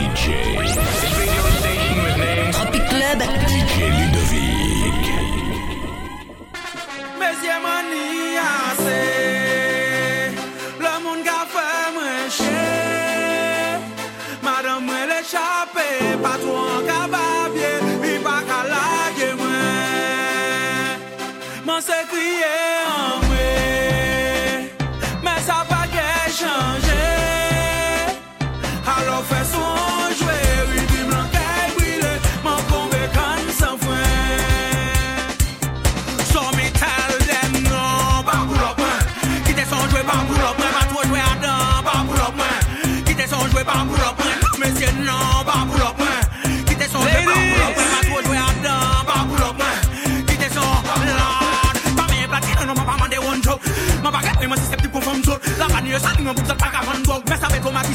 DJ. Tropic Club. DJ Ludovic. Mezye mani ase, le moun ka fe mwen che, Madame, mwen le chape, patron ka babye, mi pa ka lage mwen, mwen se kriye an.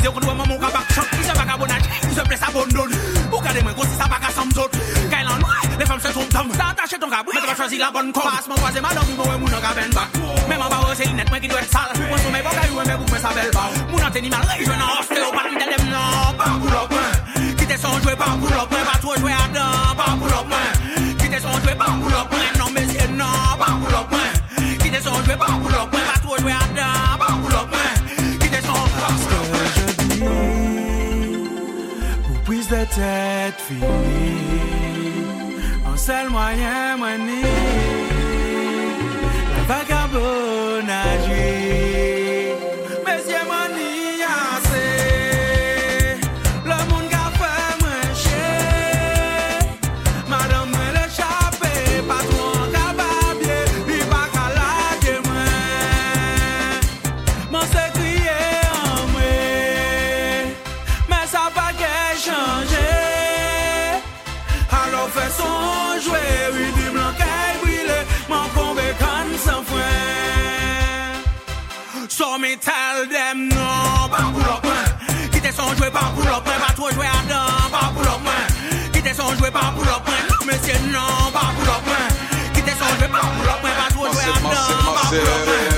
Yo kon wè maman wak bak chok. Ki se baka bonaj, ki se ple sa bondon. Ou gade mwen kon si sa baka samzot Kay lan wè, le fèm se ton tam. Sa atache ton kabri, mè te pa chwazi la bon kom Pas mwen kwaze ma dog, mwen wè moun an ka ven bak Mè mwen ba wè se linet mwen ki dwe sal. Mwen sou mè bokay wè mè bouk mè sa bel bak Moun an teni mal rey, jwè nan hostel Ou pat mwen dem nan, pa pou lop mwen Kite son jwè, pa pou lop mwen Patro jwè adan, pa pou lop mwen Kite son jwè, pa pou lop mwen Nan mè zye nan, pa pou lop mwen Kite son jwè, pa pou lop mwen Tèt fini An sel mwayen mweni fè son jwè, widi blan kèy brile, man kon bekan san fwen. Son metal dem nan, pa pou lòk mwen, ki te son jwè pa pou lòk mwen, pa tro jwè adan, pa pou lòk mwen, ki te son jwè pa pou lòk mwen, nan mesye nan, pa pou lòk mwen, ki te son jwè pa pou lòk mwen, pa tro jwè adan, pa pou lòk mwen.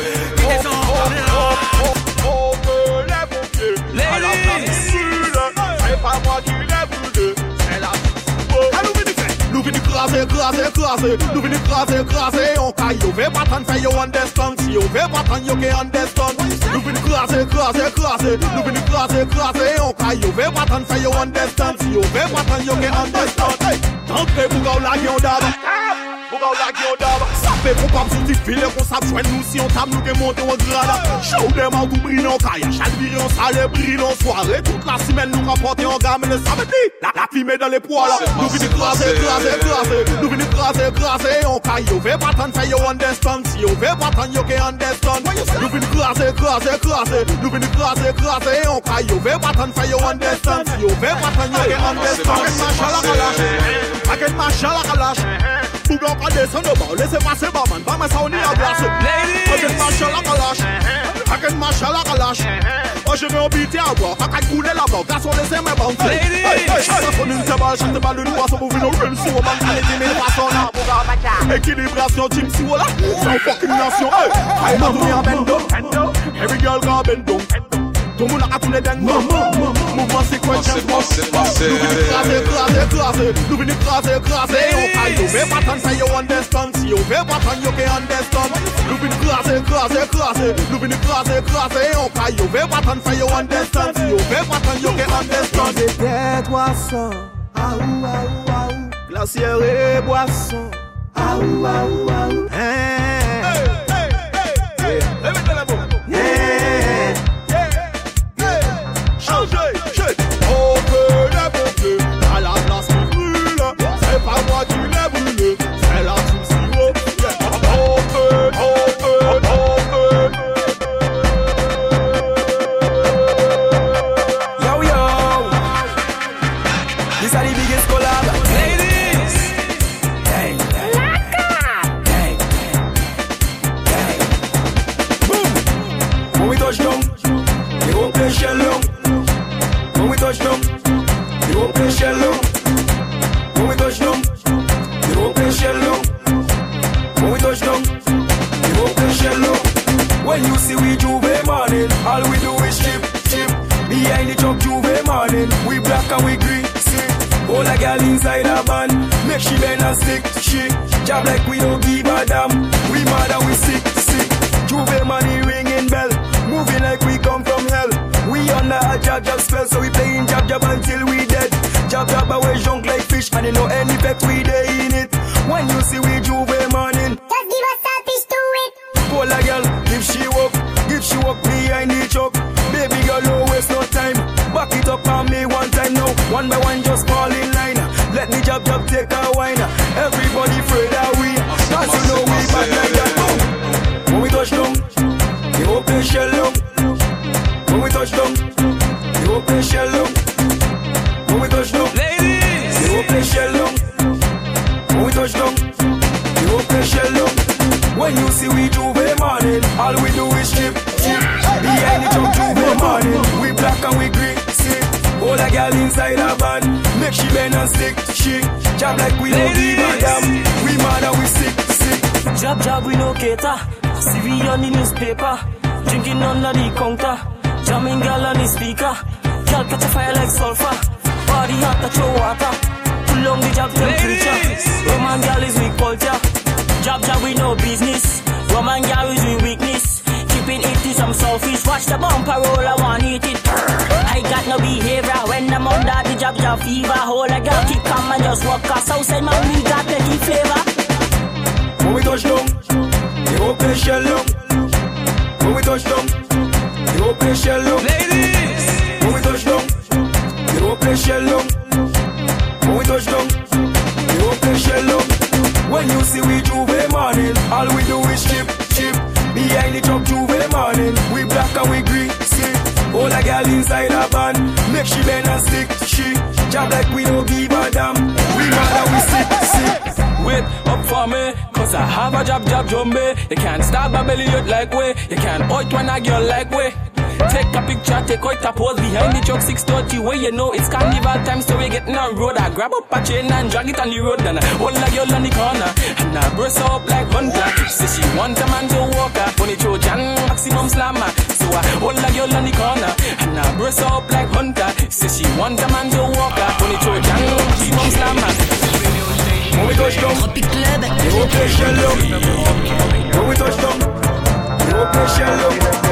Venons craser, craser, craser. Nous venons craser, craser. On caille, on veut pas t'en faire, you understand. Si veut pas t'en, you can understand. Nous venons craser, craser, craser. Nous venons craser, craser. On caille, on veut pas t'en faire, you understand. Si veut pas t'en, you can understand. Hey, T'entrez pour gars la gueule Mou ba ou lage yon dab? Sape kon pap sou dik file kon sap chwen nou Si yon tam nou gen monte yon grada. Chou dem an tou brin an kaya Chal viri an sale brin an soare. Tout la simen nou rapote yon gamen Le samedi la la fime dan le poala. Nou vini krasè, krasè, krasè. Nou vini krasè, krasè. Yon kaya Yo ve patan fè yo understand. Si yo ve patan yo ke understand. Nou vini krasè, krasè, krasè. Nou vini krasè, krasè. Yon kaya Yo ve patan fè yo understand. Si yo ve patan yo ke understand. Paket machala kalash. Paket machala kalash. Bougon pas descendre au bas. Laissez passer, barman. Pas ma sauni à glace. Paquet machin la kalash. Paquet machin la kalash. Oh, je vais habiter à boire. Paquet couler là-bas. Garçon, laissez mes hey, hey. Ça sonne une table, chante pas une boisson pour venir au real soul. Mentalité, mille façons là. Équilibration, team si voilà. Sans fucking nation. Hey, hey, man, en bendo. Every girl got bendo. Tout le monde a tourné dingue. Mouvement séquentiel. Nous venons craser, craser, craser. Nous venons craser, craser. On caille, on veut pas t'en faire, you understand. Si on veut pas t'en, you can understand. Nous venons craser, craser, craser. Nous venons craser, craser. On caille, on veut pas t'en faire, you understand. Si on veut pas t'en, you can understand. C'était poisson, aou, aou, aou. Glacière et boisson, aou, aou, aou. This are the biggest collab. Ladies. Gang, gang. Gang, gang. Boom. When we touch down, we gon' play shell long. When we touch down, we gon' play shell long. When we touch down, we gon' play shell long. When we touch down, we gon' play shell long. When you see we J'ouvert morning, all we do is chip, chip. Behind the truck J'ouvert morning. We black and we green. All a girl inside a van. Make she bend and stick. She job like we don't give a damn. We mad and we sick, sick. J'ouvert money ringing bell. Moving like we come from hell. We under a jab jab spell, so we playing jab jab until we dead. Jab jab away junk like fish, and you know any effect we day in it. When you see we J'ouvert morning, inside a van, make she bend and stick. She job like we don't give a damn. We mad and we sick, sick. Jab jab we no cater. We on the newspaper. Drinking under the counter. Jamming girl on the speaker. Girl catch a fire like sulfur. Body hot to throw water. Pull on the jab temperature. Roman girl is weak culture. Jab jab we no business. Roman girl is we weakness. It to some selfish. Watch the bumper roll, I want eat it. I got no behavior when I'm under the jab jab fever. Hold a girl, keep calm and just walk us outside, man. We got plenty flavor. When we touch down, the open shell down. When we touch down, the open shell down. Morning, we black and we. See, all a girl inside a van, make she bend and stick. She job like we don't give a damn. We mad and we sick, sick. Wait up for me, cause I have a job, job, jumbe. You can't start my belly like way. You can't out when a girl like way. Take a picture, take out a pose behind the truck 630 where you know it's carnival time, so we getting on road. I grab up a chain and drag it on the road, and I hold a girl on the corner, and I brace up like hunter. Say she want a man to walk her, funny Trojan, maximum slammer. So I hold a girl on the corner, and I brace up like hunter. Say she want a man to walk her, funny Trojan, maximum slammer. When we touch down, Tropic Club. the open shell. When we touch down, the open shell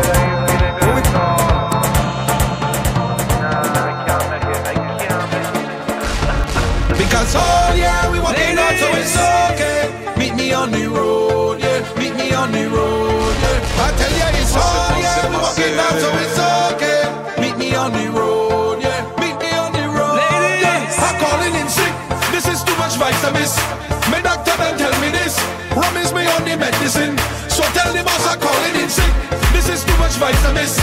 vitamins. My doctor done tell me this. Promise me on the medicine. So tell the boss I'm calling in sick. This is too much vitamins.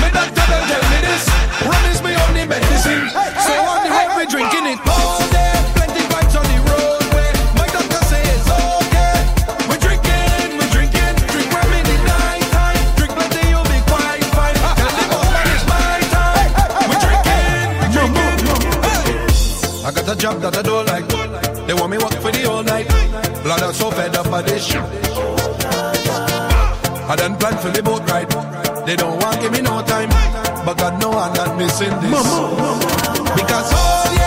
My doctor done tell me this. Promise me on the medicine. So on the road we drinking it all day. Plenty vibes on the roadway. My doctor say it's okay. We're drinking, we're drinking. Drink rum in the night time. Drink plenty, you'll be quite fine. Tell the boss that it's my time. Drinking, we're drinking. I got a job that I don't like. So fed up by this shit. Ah, I done planned for the boat ride. They don't want give me no time. But God know I'm not missing this. Because oh yeah,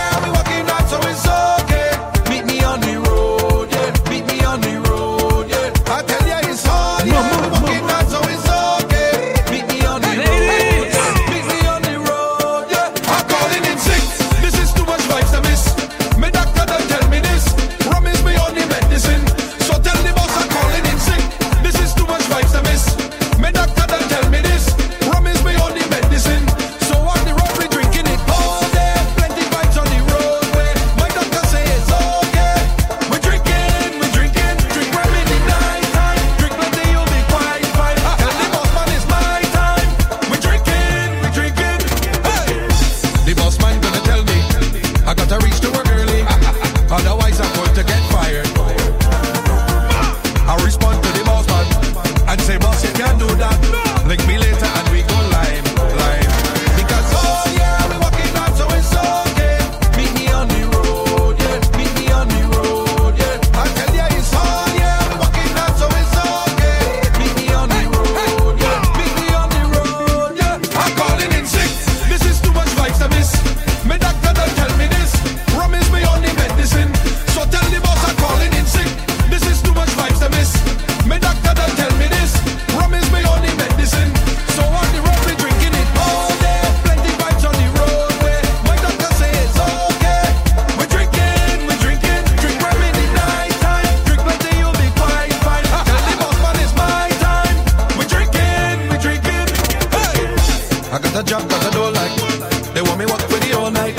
a job that I don't like. They want me work for the all night.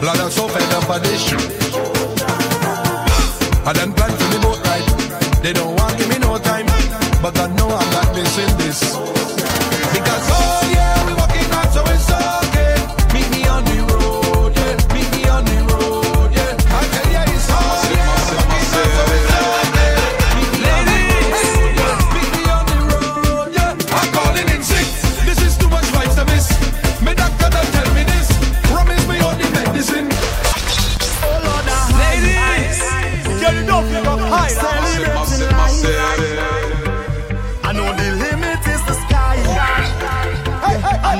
Blood and so fed up of this shit. I done planned for me boat ride. They don't want give me no time, but I know I'm not missing this.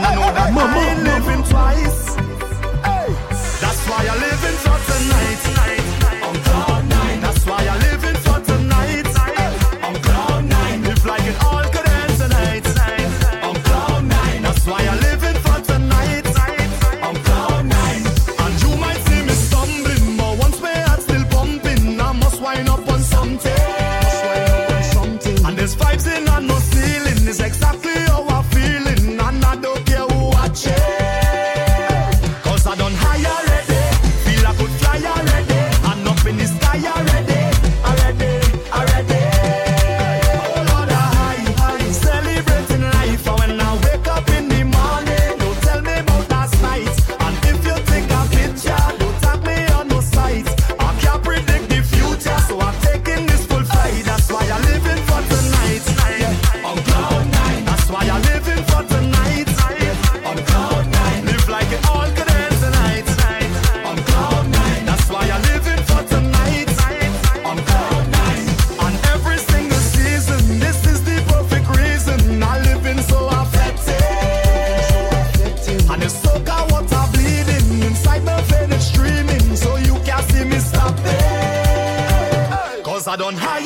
I know that mama On high